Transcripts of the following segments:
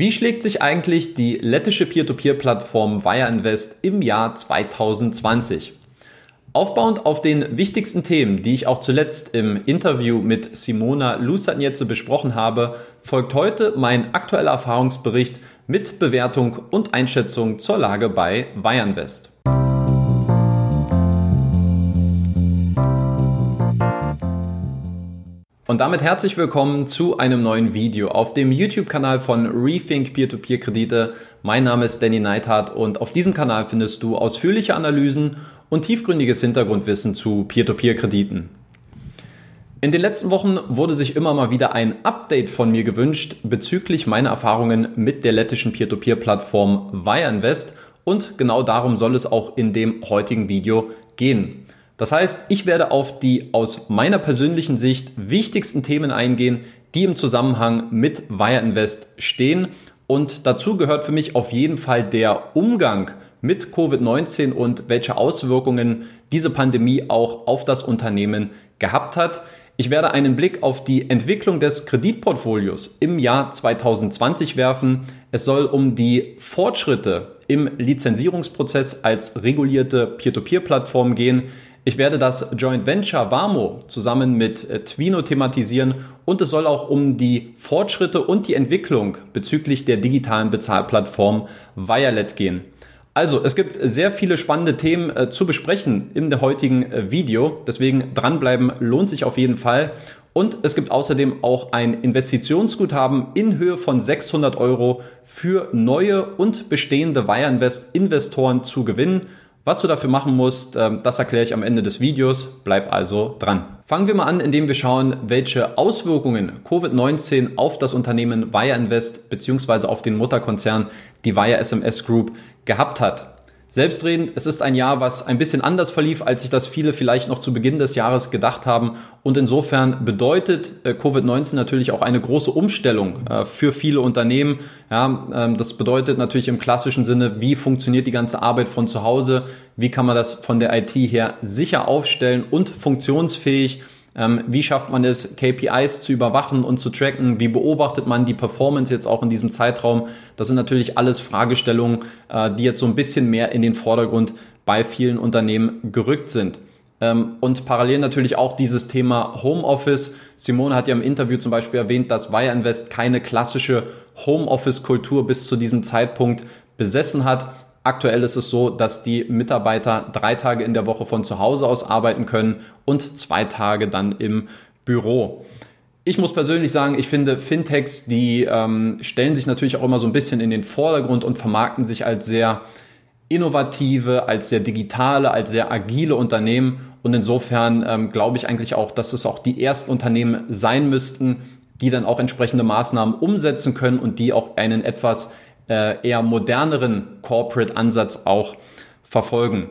Wie schlägt sich eigentlich die lettische Peer-to-Peer-Plattform Wire Invest im Jahr 2020? Aufbauend auf den wichtigsten Themen, die ich auch zuletzt im Interview mit Simona Lusatnietze besprochen habe, folgt heute mein aktueller Erfahrungsbericht mit Bewertung und Einschätzung zur Lage bei Wire Und damit herzlich willkommen zu einem neuen Video auf dem YouTube-Kanal von Rethink Peer-to-Peer-Kredite. Mein Name ist Danny Neithardt und auf diesem Kanal findest du ausführliche Analysen und tiefgründiges Hintergrundwissen zu Peer-to-Peer-Krediten. In den letzten Wochen wurde sich immer mal wieder ein Update von mir gewünscht bezüglich meiner Erfahrungen mit der lettischen Peer-to-Peer-Plattform Wireinvest und genau darum soll es auch in dem heutigen Video gehen. Das heißt, ich werde auf die aus meiner persönlichen Sicht wichtigsten Themen eingehen, die im Zusammenhang mit Wire Invest stehen. Und dazu gehört für mich auf jeden Fall der Umgang mit Covid-19 und welche Auswirkungen diese Pandemie auch auf das Unternehmen gehabt hat. Ich werde einen Blick auf die Entwicklung des Kreditportfolios im Jahr 2020 werfen. Es soll um die Fortschritte im Lizenzierungsprozess als regulierte Peer-to-Peer-Plattform gehen. Ich werde das Joint Venture Warmo zusammen mit äh, Twino thematisieren und es soll auch um die Fortschritte und die Entwicklung bezüglich der digitalen Bezahlplattform Violet gehen. Also, es gibt sehr viele spannende Themen äh, zu besprechen in der heutigen äh, Video. Deswegen dranbleiben lohnt sich auf jeden Fall. Und es gibt außerdem auch ein Investitionsguthaben in Höhe von 600 Euro für neue und bestehende Wireinvest Investoren zu gewinnen. Was du dafür machen musst, ähm, das erkläre ich am Ende des Videos. Bleib also dran. Fangen wir mal an, indem wir schauen, welche Auswirkungen Covid-19 auf das Unternehmen Wire Invest bzw. auf den Mutterkonzern, die Wire SMS Group, gehabt hat. Selbstredend, es ist ein Jahr, was ein bisschen anders verlief, als sich das viele vielleicht noch zu Beginn des Jahres gedacht haben. Und insofern bedeutet äh, Covid-19 natürlich auch eine große Umstellung äh, für viele Unternehmen. Ja, ähm, das bedeutet natürlich im klassischen Sinne, wie funktioniert die ganze Arbeit von zu Hause? Wie kann man das von der IT her sicher aufstellen und funktionsfähig? Ähm, wie schafft man es, KPIs zu überwachen und zu tracken? Wie beobachtet man die Performance jetzt auch in diesem Zeitraum? Das sind natürlich alles Fragestellungen, äh, die jetzt so ein bisschen mehr in den Vordergrund bei vielen Unternehmen gerückt sind. Ähm, und parallel natürlich auch dieses Thema Homeoffice. Simone hat ja im Interview zum Beispiel erwähnt, dass Wire Invest keine klassische Homeoffice-Kultur bis zu diesem Zeitpunkt besessen hat. Aktuell ist es so, dass die Mitarbeiter drei Tage in der Woche von zu Hause aus arbeiten können und zwei Tage dann im Büro. Ich muss persönlich sagen, ich finde Fintechs, die ähm, stellen sich natürlich auch immer so ein bisschen in den Vordergrund und vermarkten sich als sehr innovative, als sehr digitale, als sehr agile Unternehmen. Und insofern ähm, glaube ich eigentlich auch, dass es auch die ersten Unternehmen sein müssten, die dann auch entsprechende Maßnahmen umsetzen können und die auch einen etwas äh, eher moderneren Corporate-Ansatz auch verfolgen.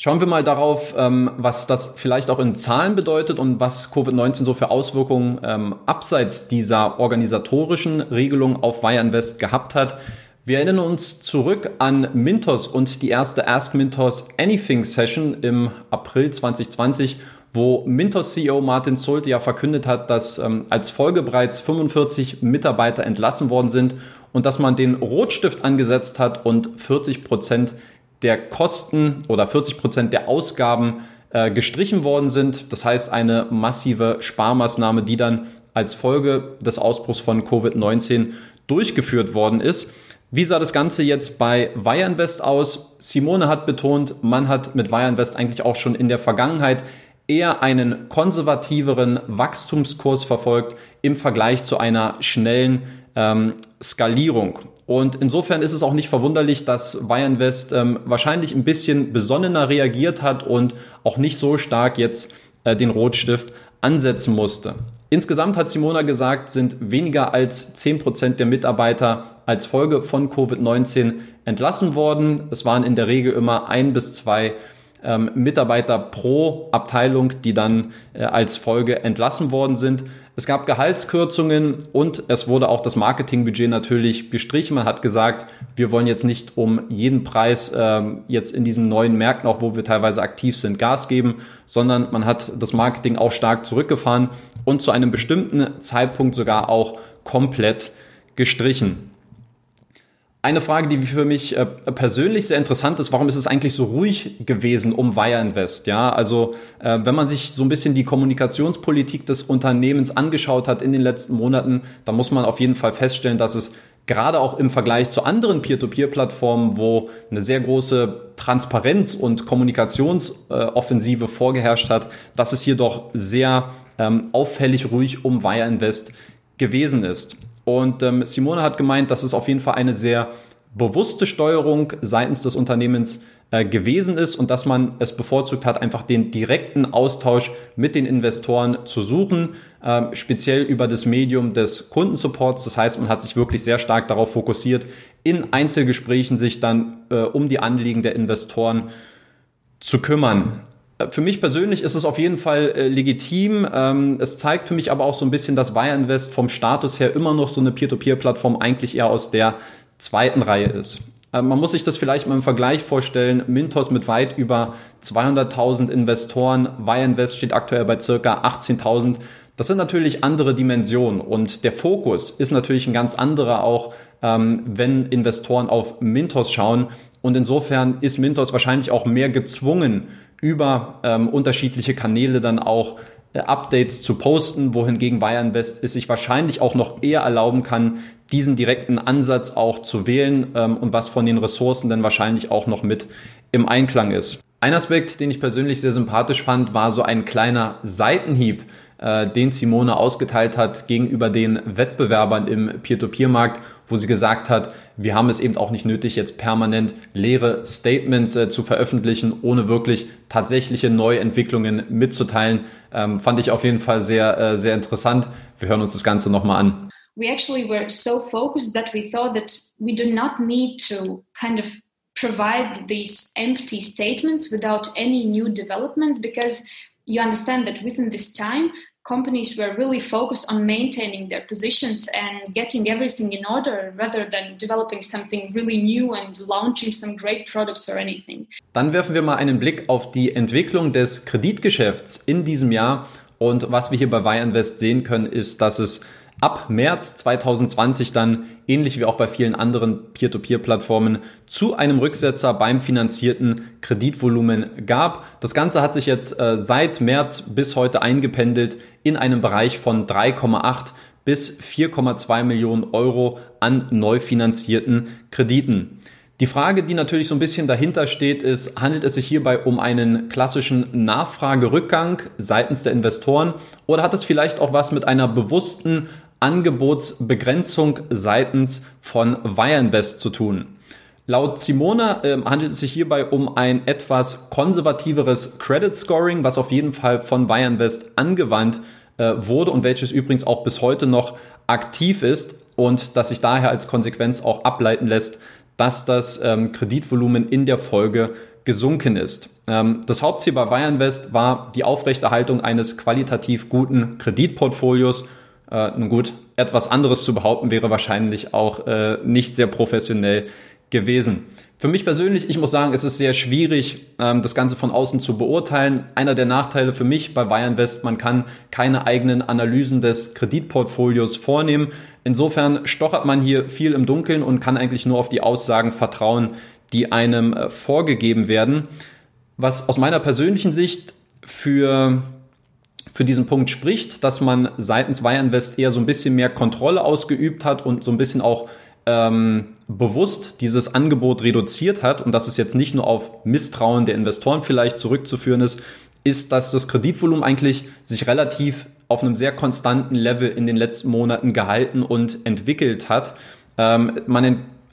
Schauen wir mal darauf, ähm, was das vielleicht auch in Zahlen bedeutet und was Covid-19 so für Auswirkungen ähm, abseits dieser organisatorischen Regelung auf Wire Invest gehabt hat. Wir erinnern uns zurück an Mintos und die erste Ask Mintos Anything Session im April 2020, wo Mintos CEO Martin Zulte ja verkündet hat, dass ähm, als Folge bereits 45 Mitarbeiter entlassen worden sind und dass man den Rotstift angesetzt hat und 40 Prozent der Kosten oder 40 Prozent der Ausgaben äh, gestrichen worden sind. Das heißt eine massive Sparmaßnahme, die dann als Folge des Ausbruchs von Covid-19 durchgeführt worden ist. Wie sah das Ganze jetzt bei Wireinvest aus? Simone hat betont, man hat mit Wireinvest eigentlich auch schon in der Vergangenheit eher einen konservativeren Wachstumskurs verfolgt im Vergleich zu einer schnellen ähm, Skalierung. Und insofern ist es auch nicht verwunderlich, dass Wireinvest ähm, wahrscheinlich ein bisschen besonnener reagiert hat und auch nicht so stark jetzt äh, den Rotstift ansetzen musste. Insgesamt hat Simona gesagt, sind weniger als 10% der Mitarbeiter als Folge von Covid-19 entlassen worden. Es waren in der Regel immer ein bis zwei ähm, Mitarbeiter pro Abteilung, die dann äh, als Folge entlassen worden sind. Es gab Gehaltskürzungen und es wurde auch das Marketingbudget natürlich gestrichen. Man hat gesagt, wir wollen jetzt nicht um jeden Preis ähm, jetzt in diesen neuen Märkten, auch wo wir teilweise aktiv sind, Gas geben, sondern man hat das Marketing auch stark zurückgefahren und zu einem bestimmten Zeitpunkt sogar auch komplett gestrichen. Eine Frage, die für mich äh, persönlich sehr interessant ist, warum ist es eigentlich so ruhig gewesen um Wire Invest? Ja, also äh, wenn man sich so ein bisschen die Kommunikationspolitik des Unternehmens angeschaut hat in den letzten Monaten, dann muss man auf jeden Fall feststellen, dass es gerade auch im Vergleich zu anderen Peer-to-Peer-Plattformen, wo eine sehr große Transparenz und Kommunikationsoffensive äh, vorgeherrscht hat, dass es hier doch sehr ähm, auffällig ruhig um Wire Invest gewesen ist. Und ähm, Simone hat gemeint, dass es auf jeden Fall eine sehr bewusste Steuerung seitens des Unternehmens äh, gewesen ist und dass man es bevorzugt hat, einfach den direkten Austausch mit den Investoren zu suchen, äh, speziell über das Medium des Kundensupports. Das heißt, man hat sich wirklich sehr stark darauf fokussiert, in Einzelgesprächen sich dann äh, um die Anliegen der Investoren zu kümmern. Für mich persönlich ist es auf jeden Fall äh, legitim. Ähm, es zeigt für mich aber auch so ein bisschen, dass Wire Invest vom Status her immer noch so eine Peer-to-Peer-Plattform eigentlich eher aus der zweiten Reihe ist. Äh, man muss sich das vielleicht mal im Vergleich vorstellen. Mintos mit weit über 200.000 Investoren. Wire Invest steht aktuell bei circa 18.000. Das sind natürlich andere Dimensionen und der Fokus ist natürlich ein ganz anderer auch, ähm, wenn Investoren auf Mintos schauen. Und insofern ist Mintos wahrscheinlich auch mehr gezwungen, über ähm, unterschiedliche Kanäle dann auch äh, Updates zu posten, wohingegen West es sich wahrscheinlich auch noch eher erlauben kann, diesen direkten Ansatz auch zu wählen ähm, und was von den Ressourcen dann wahrscheinlich auch noch mit im Einklang ist. Ein Aspekt, den ich persönlich sehr sympathisch fand, war so ein kleiner Seitenhieb den Simone ausgeteilt hat gegenüber den Wettbewerbern im Peer-to-Peer-Markt, wo sie gesagt hat, wir haben es eben auch nicht nötig, jetzt permanent leere Statements äh, zu veröffentlichen, ohne wirklich tatsächliche Neuentwicklungen mitzuteilen. Ähm, fand ich auf jeden Fall sehr, äh, sehr interessant. Wir hören uns das Ganze nochmal an. We actually were so focused that we thought that we do not need to kind of provide these empty statements without any new developments because you understand that within this time companies were really focused on maintaining their positions and getting everything in order rather than developing something really new and launching some great products or anything. Dann werfen wir mal einen Blick auf die Entwicklung des Kreditgeschäfts in diesem Jahr und was wir hier bei Wire sehen können, ist, dass es ab März 2020 dann, ähnlich wie auch bei vielen anderen Peer-to-Peer-Plattformen, zu einem Rücksetzer beim finanzierten Kreditvolumen gab. Das Ganze hat sich jetzt äh, seit März bis heute eingependelt in einem Bereich von 3,8 bis 4,2 Millionen Euro an neu finanzierten Krediten. Die Frage, die natürlich so ein bisschen dahinter steht, ist, handelt es sich hierbei um einen klassischen Nachfragerückgang seitens der Investoren oder hat es vielleicht auch was mit einer bewussten Angebotsbegrenzung seitens von Wireinvest zu tun. Laut Simone äh, handelt es sich hierbei um ein etwas konservativeres Credit Scoring, was auf jeden Fall von Wireinvest angewandt äh, wurde und welches übrigens auch bis heute noch aktiv ist und das sich daher als Konsequenz auch ableiten lässt, dass das ähm, Kreditvolumen in der Folge gesunken ist. Ähm, das Hauptziel bei Wireinvest war die Aufrechterhaltung eines qualitativ guten Kreditportfolios äh, nun gut, etwas anderes zu behaupten wäre wahrscheinlich auch äh, nicht sehr professionell gewesen. Für mich persönlich, ich muss sagen, es ist sehr schwierig, ähm, das Ganze von außen zu beurteilen. Einer der Nachteile für mich bei Bayern West, man kann keine eigenen Analysen des Kreditportfolios vornehmen. Insofern stochert man hier viel im Dunkeln und kann eigentlich nur auf die Aussagen vertrauen, die einem äh, vorgegeben werden. Was aus meiner persönlichen Sicht für für diesen Punkt spricht, dass man seitens Weyerinvest eher so ein bisschen mehr Kontrolle ausgeübt hat und so ein bisschen auch ähm, bewusst dieses Angebot reduziert hat und dass es jetzt nicht nur auf Misstrauen der Investoren vielleicht zurückzuführen ist, ist, dass das Kreditvolumen eigentlich sich relativ auf einem sehr konstanten Level in den letzten Monaten gehalten und entwickelt hat. Ähm, man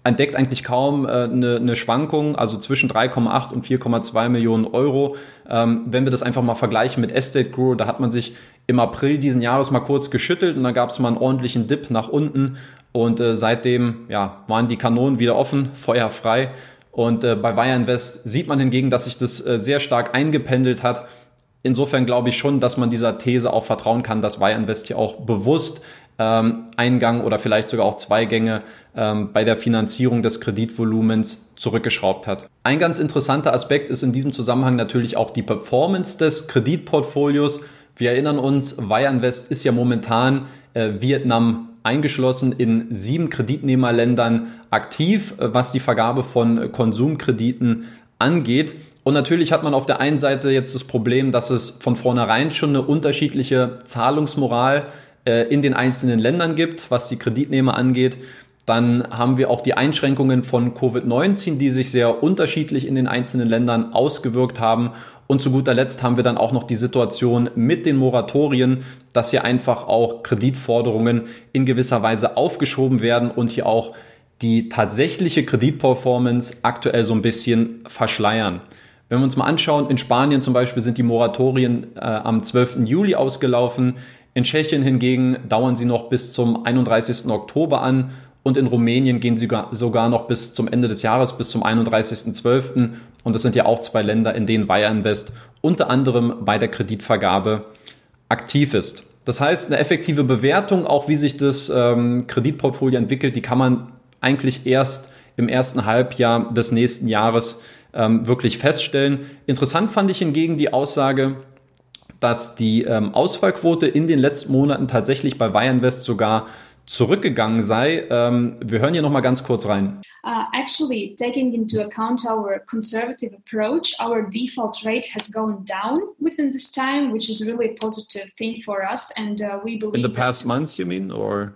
entdeckt eigentlich kaum äh, eine, eine Schwankung, also zwischen 3,8 und 4,2 Millionen Euro. Ähm, wenn wir das einfach mal vergleichen mit Estate Guru, da hat man sich im April diesen Jahres mal kurz geschüttelt und dann gab es mal einen ordentlichen Dip nach unten und äh, seitdem ja, waren die Kanonen wieder offen, Feuer frei. Und äh, bei Wire Invest sieht man hingegen, dass sich das äh, sehr stark eingependelt hat. Insofern glaube ich schon, dass man dieser These auch vertrauen kann, dass Wire Invest hier auch bewusst ähm, Eingang oder vielleicht sogar auch zwei Gänge ähm, bei der Finanzierung des Kreditvolumens zurückgeschraubt hat. Ein ganz interessanter Aspekt ist in diesem Zusammenhang natürlich auch die Performance des Kreditportfolios. Wir erinnern uns, Wire Invest ist ja momentan äh, Vietnam eingeschlossen in sieben Kreditnehmerländern aktiv, äh, was die Vergabe von Konsumkrediten angeht. Und natürlich hat man auf der einen Seite jetzt das Problem, dass es von vornherein schon eine unterschiedliche Zahlungsmoral äh, in den einzelnen Ländern gibt, was die Kreditnehmer angeht. Dann haben wir auch die Einschränkungen von Covid-19, die sich sehr unterschiedlich in den einzelnen Ländern ausgewirkt haben. Und zu guter Letzt haben wir dann auch noch die Situation mit den Moratorien, dass hier einfach auch Kreditforderungen in gewisser Weise aufgeschoben werden und hier auch die tatsächliche Kreditperformance aktuell so ein bisschen verschleiern. Wenn wir uns mal anschauen, in Spanien zum Beispiel sind die Moratorien äh, am 12. Juli ausgelaufen. In Tschechien hingegen dauern sie noch bis zum 31. Oktober an und in Rumänien gehen sie sogar noch bis zum Ende des Jahres, bis zum 31.12. Und das sind ja auch zwei Länder, in denen Wire Invest unter anderem bei der Kreditvergabe aktiv ist. Das heißt, eine effektive Bewertung, auch wie sich das ähm, Kreditportfolio entwickelt, die kann man eigentlich erst im ersten Halbjahr des nächsten Jahres ähm, wirklich feststellen. Interessant fand ich hingegen die Aussage, dass die ähm, Ausfallquote in den letzten Monaten tatsächlich bei Weyerinvest sogar zurückgegangen sei. Ähm, wir hören hier noch mal ganz kurz rein. Uh, actually, taking into account our conservative approach, our default rate has gone down within this time, which is really a positive thing for us, and uh, we believe. In the past months, you mean, or?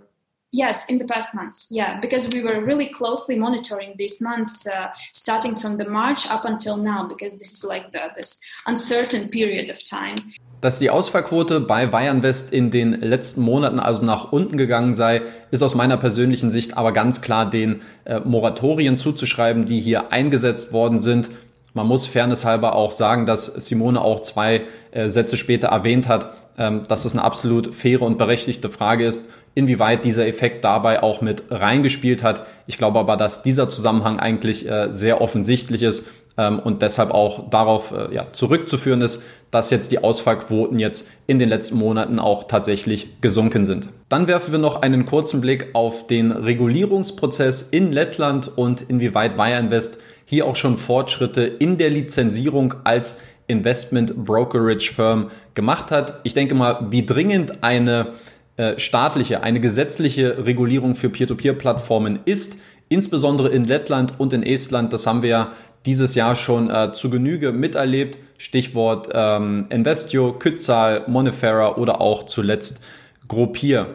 Yes, in the past months, yeah, because we were really closely monitoring these months, uh, starting from the March up until now, because this is like the, this uncertain period of time. Dass die Ausfallquote bei Bayern West in den letzten Monaten also nach unten gegangen sei, ist aus meiner persönlichen Sicht aber ganz klar den äh, Moratorien zuzuschreiben, die hier eingesetzt worden sind. Man muss fairnesshalber auch sagen, dass Simone auch zwei äh, Sätze später erwähnt hat, dass es eine absolut faire und berechtigte Frage ist inwieweit dieser Effekt dabei auch mit reingespielt hat. Ich glaube aber, dass dieser Zusammenhang eigentlich äh, sehr offensichtlich ist ähm, und deshalb auch darauf äh, zurückzuführen ist, dass jetzt die Ausfallquoten jetzt in den letzten Monaten auch tatsächlich gesunken sind. Dann werfen wir noch einen kurzen Blick auf den Regulierungsprozess in Lettland und inwieweit Wireinvest hier auch schon Fortschritte in der Lizenzierung als Investment Brokerage Firm gemacht hat. Ich denke mal, wie dringend eine äh, staatliche, eine gesetzliche Regulierung für Peer-to-Peer-Plattformen ist, insbesondere in Lettland und in Estland. Das haben wir ja dieses Jahr schon äh, zu Genüge miterlebt. Stichwort ähm, Investio, Kützal, Monefera oder auch zuletzt Gruppier.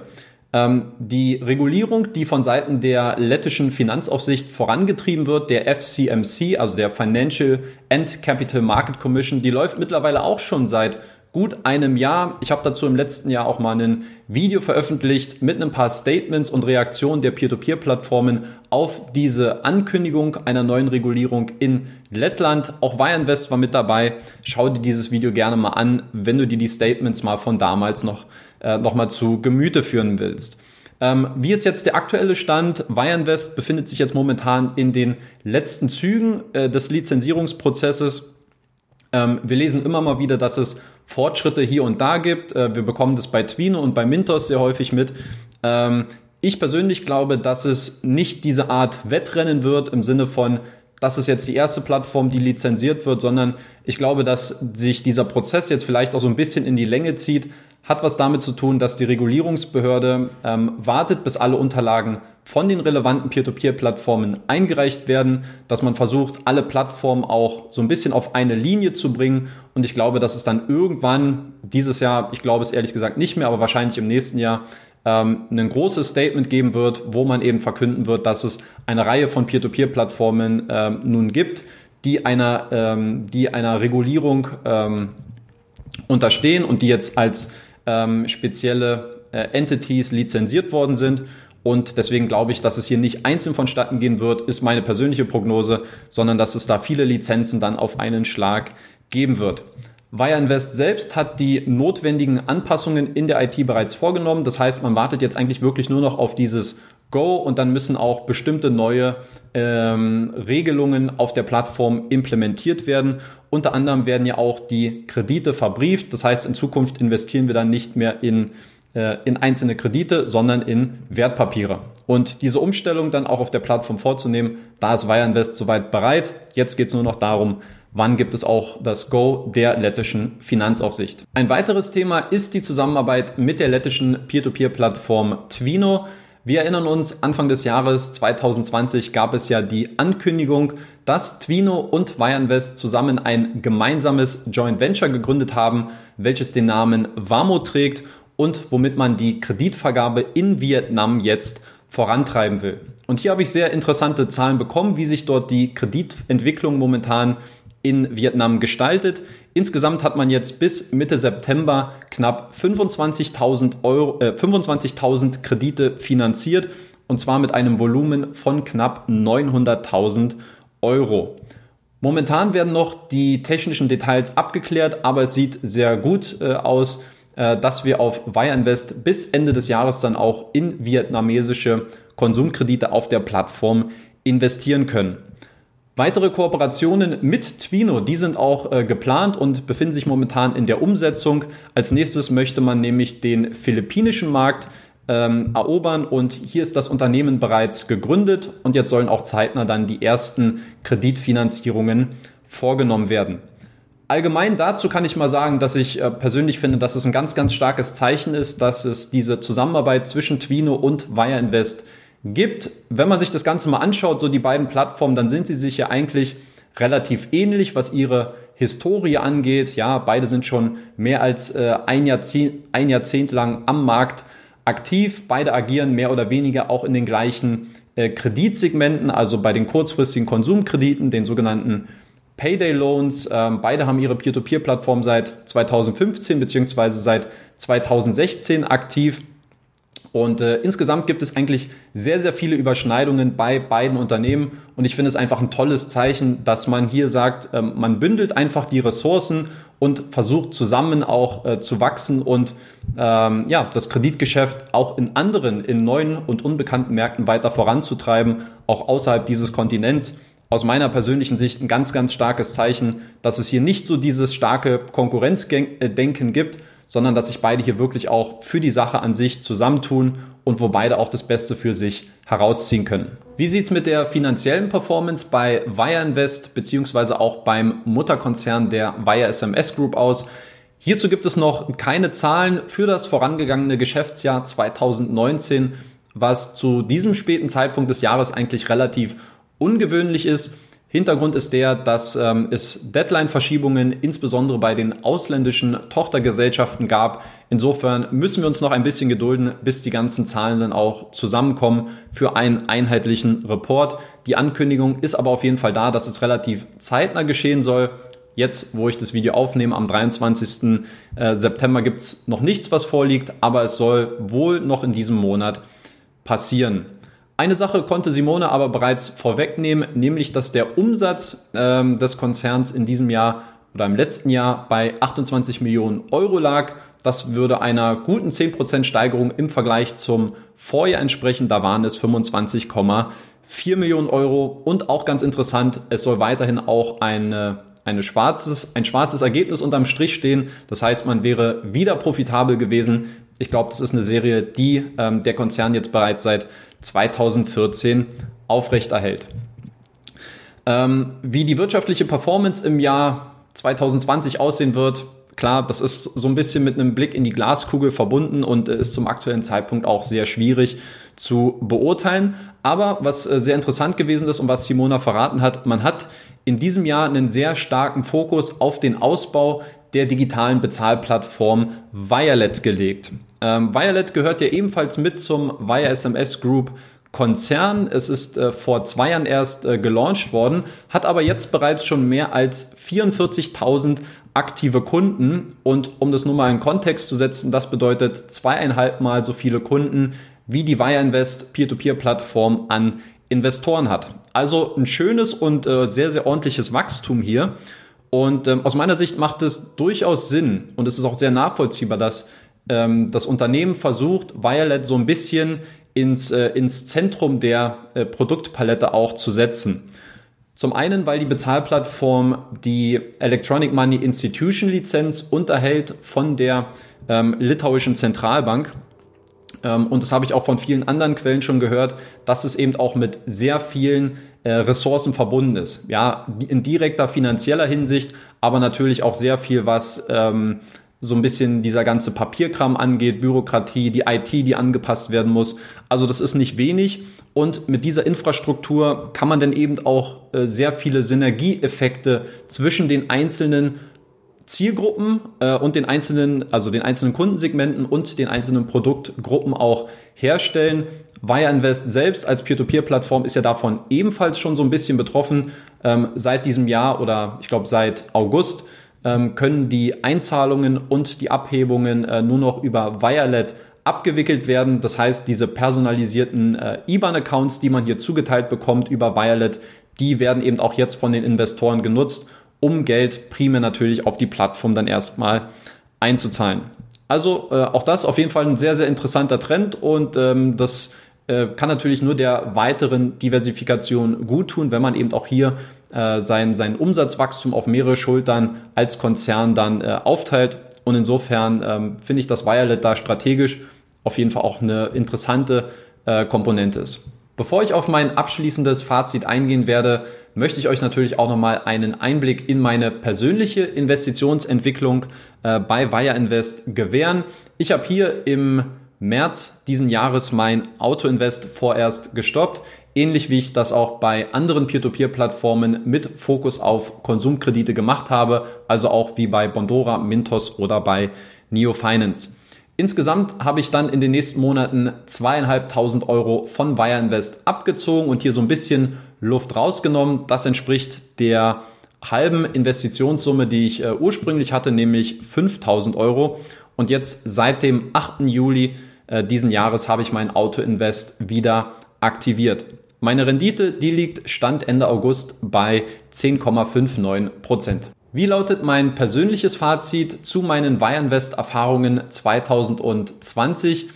Ähm, die Regulierung, die von Seiten der lettischen Finanzaufsicht vorangetrieben wird, der FCMC, also der Financial and Capital Market Commission, die läuft mittlerweile auch schon seit gut einem Jahr. Ich habe dazu im letzten Jahr auch mal ein Video veröffentlicht mit ein paar Statements und Reaktionen der Peer-to-Peer-Plattformen auf diese Ankündigung einer neuen Regulierung in Lettland. Auch Wireinvest war mit dabei. Schau dir dieses Video gerne mal an, wenn du dir die Statements mal von damals noch, äh, noch mal zu Gemüte führen willst. Ähm, wie ist jetzt der aktuelle Stand? Wireinvest befindet sich jetzt momentan in den letzten Zügen äh, des Lizenzierungsprozesses. Ähm, wir lesen immer mal wieder, dass es Fortschritte hier und da gibt. Äh, wir bekommen das bei Twino und bei Mintos sehr häufig mit. Ähm, ich persönlich glaube, dass es nicht diese Art Wettrennen wird im Sinne von, das ist jetzt die erste Plattform, die lizenziert wird, sondern ich glaube, dass sich dieser Prozess jetzt vielleicht auch so ein bisschen in die Länge zieht, hat was damit zu tun, dass die Regulierungsbehörde ähm, wartet, bis alle Unterlagen von den relevanten Peer-to-Peer-Plattformen eingereicht werden, dass man versucht, alle Plattformen auch so ein bisschen auf eine Linie zu bringen. Und ich glaube, dass es dann irgendwann dieses Jahr, ich glaube es ehrlich gesagt nicht mehr, aber wahrscheinlich im nächsten Jahr, ähm, ein großes Statement geben wird, wo man eben verkünden wird, dass es eine Reihe von Peer-to-Peer-Plattformen ähm, nun gibt, die einer, ähm, die einer Regulierung ähm, unterstehen und die jetzt als ähm, spezielle äh, Entities lizenziert worden sind. Und deswegen glaube ich, dass es hier nicht einzeln vonstatten gehen wird, ist meine persönliche Prognose, sondern dass es da viele Lizenzen dann auf einen Schlag geben wird. Wire Invest selbst hat die notwendigen Anpassungen in der IT bereits vorgenommen. Das heißt, man wartet jetzt eigentlich wirklich nur noch auf dieses Go und dann müssen auch bestimmte neue ähm, Regelungen auf der Plattform implementiert werden. Unter anderem werden ja auch die Kredite verbrieft. Das heißt, in Zukunft investieren wir dann nicht mehr in äh, in einzelne Kredite, sondern in Wertpapiere. Und diese Umstellung dann auch auf der Plattform vorzunehmen, da ist Wireinvest soweit bereit. Jetzt geht es nur noch darum, wann gibt es auch das Go der lettischen Finanzaufsicht. Ein weiteres Thema ist die Zusammenarbeit mit der lettischen Peer-to-Peer-Plattform Twino. Wir erinnern uns, Anfang des Jahres 2020 gab es ja die Ankündigung, dass Twino und Wireinvest zusammen ein gemeinsames Joint Venture gegründet haben, welches den Namen Vamo trägt und womit man die Kreditvergabe in Vietnam jetzt vorantreiben will. Und hier habe ich sehr interessante Zahlen bekommen, wie sich dort die Kreditentwicklung momentan in Vietnam gestaltet. Insgesamt hat man jetzt bis Mitte September knapp 25.000 Euro, äh, 25.000 Kredite finanziert und zwar mit einem Volumen von knapp 900.000 Euro. Momentan werden noch die technischen Details abgeklärt, aber es sieht sehr gut äh, aus, äh, dass wir auf Wire Invest bis Ende des Jahres dann auch in vietnamesische Konsumkredite auf der Plattform investieren können. Weitere Kooperationen mit Twino, die sind auch äh, geplant und befinden sich momentan in der Umsetzung. Als nächstes möchte man nämlich den philippinischen Markt ähm, erobern und hier ist das Unternehmen bereits gegründet und jetzt sollen auch zeitnah dann die ersten Kreditfinanzierungen vorgenommen werden. Allgemein dazu kann ich mal sagen, dass ich äh, persönlich finde, dass es ein ganz, ganz starkes Zeichen ist, dass es diese Zusammenarbeit zwischen Twino und Wire Invest. Wenn man sich das Ganze mal anschaut, so die beiden Plattformen, dann sind sie sich ja eigentlich relativ ähnlich, was ihre Historie angeht. Ja, beide sind schon mehr als äh, ein, Jahrzehnt, ein Jahrzehnt lang am Markt aktiv. Beide agieren mehr oder weniger auch in den gleichen äh, Kreditsegmenten, also bei den kurzfristigen Konsumkrediten, den sogenannten Payday Loans. Ähm, beide haben ihre Peer-to-Peer-Plattform seit 2015 beziehungsweise seit 2016 aktiv. Und äh, insgesamt gibt es eigentlich sehr, sehr viele Überschneidungen bei beiden Unternehmen. Und ich finde es einfach ein tolles Zeichen, dass man hier sagt, äh, man bündelt einfach die Ressourcen und versucht zusammen auch äh, zu wachsen und ähm, ja, das Kreditgeschäft auch in anderen, in neuen und unbekannten Märkten weiter voranzutreiben, auch außerhalb dieses Kontinents. Aus meiner persönlichen Sicht ein ganz, ganz starkes Zeichen, dass es hier nicht so dieses starke Konkurrenzdenken gibt, sondern dass sich beide hier wirklich auch für die Sache an sich zusammentun und wo beide auch das Beste für sich herausziehen können. Wie sieht's mit der finanziellen Performance bei Wire Invest beziehungsweise auch beim Mutterkonzern der Wire SMS Group aus? Hierzu gibt es noch keine Zahlen für das vorangegangene Geschäftsjahr 2019, was zu diesem späten Zeitpunkt des Jahres eigentlich relativ ungewöhnlich ist. Hintergrund ist der, dass ähm, es Deadline-Verschiebungen insbesondere bei den ausländischen Tochtergesellschaften gab. Insofern müssen wir uns noch ein bisschen gedulden, bis die ganzen Zahlen dann auch zusammenkommen für einen einheitlichen Report. Die Ankündigung ist aber auf jeden Fall da, dass es relativ zeitnah geschehen soll. Jetzt, wo ich das Video aufnehme, am 23. Äh, September gibt es noch nichts, was vorliegt, aber es soll wohl noch in diesem Monat passieren. Eine Sache konnte Simone aber bereits vorwegnehmen, nämlich dass der Umsatz ähm, des Konzerns in diesem Jahr oder im letzten Jahr bei 28 Millionen Euro lag. Das würde einer guten 10% Steigerung im Vergleich zum Vorjahr entsprechen. Da waren es 25,4 Millionen Euro. Und auch ganz interessant, es soll weiterhin auch eine, eine schwarzes, ein schwarzes Ergebnis unterm Strich stehen. Das heißt, man wäre wieder profitabel gewesen. Ich glaube, das ist eine Serie, die ähm, der Konzern jetzt bereits seit 2014 aufrechterhält. Ähm, wie die wirtschaftliche Performance im Jahr 2020 aussehen wird, klar, das ist so ein bisschen mit einem Blick in die Glaskugel verbunden und ist zum aktuellen Zeitpunkt auch sehr schwierig zu beurteilen. Aber was äh, sehr interessant gewesen ist und was Simona verraten hat, man hat in diesem Jahr einen sehr starken Fokus auf den Ausbau der digitalen Bezahlplattform Violet gelegt. Ähm, Violet gehört ja ebenfalls mit zum Wire SMS Group Konzern. Es ist äh, vor zwei Jahren erst äh, gelauncht worden, hat aber jetzt bereits schon mehr als 44.000 aktive Kunden. Und um das nur mal in Kontext zu setzen, das bedeutet zweieinhalb Mal so viele Kunden, wie die Wire Invest Peer-to-Peer-Plattform an Investoren hat. Also ein schönes und äh, sehr, sehr ordentliches Wachstum hier. Und ähm, aus meiner Sicht macht es durchaus Sinn und es ist auch sehr nachvollziehbar, dass ähm, das Unternehmen versucht, Violet so ein bisschen ins, äh, ins Zentrum der äh, Produktpalette auch zu setzen. Zum einen, weil die Bezahlplattform die Electronic Money Institution Lizenz unterhält von der ähm, litauischen Zentralbank. Ähm, und das habe ich auch von vielen anderen Quellen schon gehört, dass es eben auch mit sehr vielen Ressourcen verbunden ist. Ja, in direkter finanzieller Hinsicht, aber natürlich auch sehr viel, was ähm, so ein bisschen dieser ganze Papierkram angeht, Bürokratie, die IT, die angepasst werden muss. Also das ist nicht wenig. Und mit dieser Infrastruktur kann man dann eben auch äh, sehr viele Synergieeffekte zwischen den einzelnen Zielgruppen äh, und den einzelnen, also den einzelnen Kundensegmenten und den einzelnen Produktgruppen auch herstellen. Wire Invest selbst als Peer-to-Peer-Plattform ist ja davon ebenfalls schon so ein bisschen betroffen. Ähm, seit diesem Jahr oder ich glaube seit August ähm, können die Einzahlungen und die Abhebungen äh, nur noch über Wirelet abgewickelt werden. Das heißt, diese personalisierten äh, IBAN-Accounts, die man hier zugeteilt bekommt über Wirelet, die werden eben auch jetzt von den Investoren genutzt, um Geld primär natürlich auf die Plattform dann erstmal einzuzahlen. Also äh, auch das auf jeden Fall ein sehr, sehr interessanter Trend und ähm, das äh, kann natürlich nur der weiteren Diversifikation gut tun, wenn man eben auch hier äh, sein, sein Umsatzwachstum auf mehrere Schultern als Konzern dann äh, aufteilt. Und insofern ähm, finde ich, dass Violet da strategisch auf jeden Fall auch eine interessante äh, Komponente ist. Bevor ich auf mein abschließendes Fazit eingehen werde, möchte ich euch natürlich auch nochmal einen Einblick in meine persönliche Investitionsentwicklung äh, bei Wire Invest gewähren. Ich habe hier im März diesen Jahres mein Autoinvest vorerst gestoppt, ähnlich wie ich das auch bei anderen Peer-to-Peer-Plattformen mit Fokus auf Konsumkredite gemacht habe, also auch wie bei Bondora, Mintos oder bei Neo Finance. Insgesamt habe ich dann in den nächsten Monaten zweieinhalbtausend Euro von Wire Invest abgezogen und hier so ein bisschen Luft rausgenommen. Das entspricht der halben Investitionssumme, die ich äh, ursprünglich hatte, nämlich 5000 Euro. Und jetzt seit dem 8. Juli äh, diesen Jahres habe ich mein Auto Invest wieder aktiviert. Meine Rendite, die liegt Stand Ende August bei 10,59 Prozent. Wie lautet mein persönliches Fazit zu meinen Weyerinvest-Erfahrungen 2020?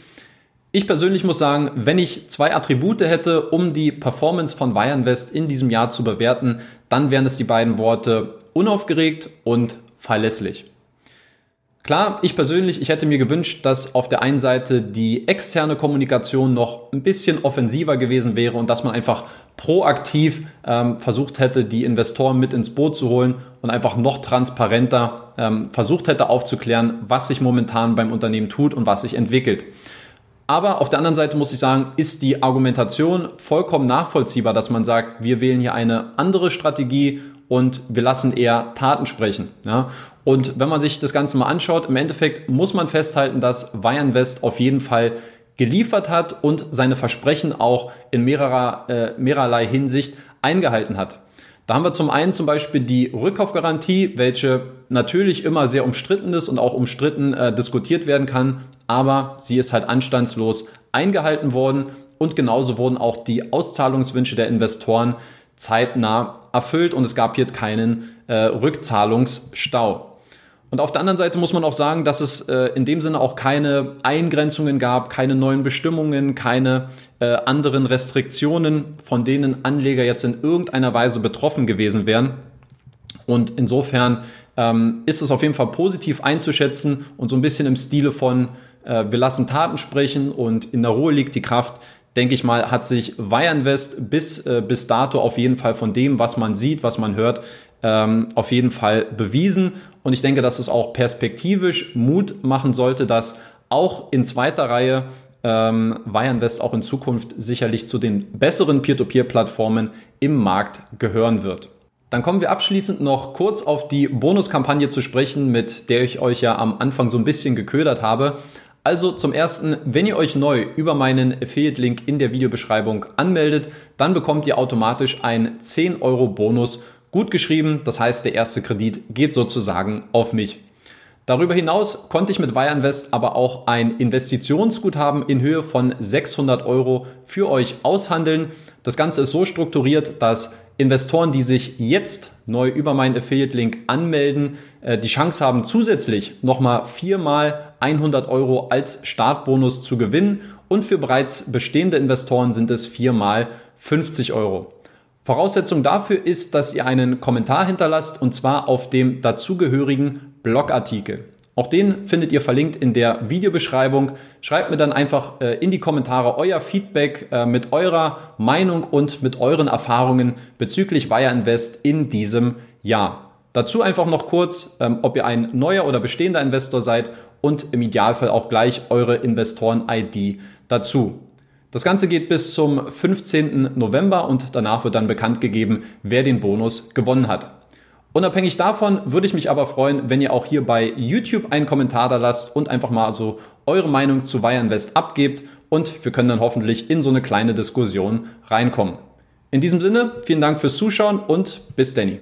Ich persönlich muss sagen, wenn ich zwei Attribute hätte, um die Performance von Weyerinvest in diesem Jahr zu bewerten, dann wären es die beiden Worte unaufgeregt und verlässlich. Klar, ich persönlich, ich hätte mir gewünscht, dass auf der einen Seite die externe Kommunikation noch ein bisschen offensiver gewesen wäre und dass man einfach proaktiv ähm, versucht hätte, die Investoren mit ins Boot zu holen und einfach noch transparenter ähm, versucht hätte aufzuklären, was sich momentan beim Unternehmen tut und was sich entwickelt. Aber auf der anderen Seite muss ich sagen, ist die Argumentation vollkommen nachvollziehbar, dass man sagt, wir wählen hier eine andere Strategie und wir lassen eher Taten sprechen. Ja? Und wenn man sich das Ganze mal anschaut, im Endeffekt muss man festhalten, dass Bayern West auf jeden Fall geliefert hat und seine Versprechen auch in mehrerer, äh, mehrerlei Hinsicht eingehalten hat. Da haben wir zum einen zum Beispiel die Rückkaufgarantie, welche natürlich immer sehr umstritten ist und auch umstritten äh, diskutiert werden kann, aber sie ist halt anstandslos eingehalten worden und genauso wurden auch die Auszahlungswünsche der Investoren zeitnah erfüllt und es gab hier keinen äh, Rückzahlungsstau. Und auf der anderen Seite muss man auch sagen, dass es äh, in dem Sinne auch keine Eingrenzungen gab, keine neuen Bestimmungen, keine äh, anderen Restriktionen, von denen Anleger jetzt in irgendeiner Weise betroffen gewesen wären. Und insofern ähm, ist es auf jeden Fall positiv einzuschätzen und so ein bisschen im Stile von wir lassen Taten sprechen und in der Ruhe liegt die Kraft, denke ich mal, hat sich Weyerinvest bis, äh, bis dato auf jeden Fall von dem, was man sieht, was man hört, ähm, auf jeden Fall bewiesen. Und ich denke, dass es auch perspektivisch Mut machen sollte, dass auch in zweiter Reihe ähm, auch in Zukunft sicherlich zu den besseren Peer-to-Peer-Plattformen im Markt gehören wird. Dann kommen wir abschließend noch kurz auf die Bonuskampagne zu sprechen, mit der ich euch ja am Anfang so ein bisschen geködert habe. Also zum ersten, wenn ihr euch neu über meinen Affiliate-Link in der Videobeschreibung anmeldet, dann bekommt ihr automatisch einen 10 Euro Bonus gut geschrieben. Das heißt, der erste Kredit geht sozusagen auf mich. Darüber hinaus konnte ich mit Wireinvest aber auch ein Investitionsguthaben in Höhe von 600 Euro für euch aushandeln. Das Ganze ist so strukturiert, dass Investoren, die sich jetzt neu über meinen Affiliate-Link anmelden, äh, die Chance haben, zusätzlich nochmal viermal 100 Euro als Startbonus zu gewinnen und für bereits bestehende Investoren sind es viermal 50 Euro. Voraussetzung dafür ist, dass ihr einen Kommentar hinterlasst und zwar auf dem dazugehörigen Blogartikel. Auch den findet ihr verlinkt in der Videobeschreibung. Schreibt mir dann einfach äh, in die Kommentare euer Feedback äh, mit eurer Meinung und mit euren Erfahrungen bezüglich Wire Invest in diesem Jahr. Dazu einfach noch kurz, ähm, ob ihr ein neuer oder bestehender Investor seid und im Idealfall auch gleich eure Investoren-ID dazu. Das Ganze geht bis zum 15. November und danach wird dann bekannt gegeben, wer den Bonus gewonnen hat. Unabhängig davon würde ich mich aber freuen, wenn ihr auch hier bei YouTube einen Kommentar da lasst und einfach mal so eure Meinung zu Wire Invest abgebt und wir können dann hoffentlich in so eine kleine Diskussion reinkommen. In diesem Sinne, vielen Dank fürs Zuschauen und bis Danny.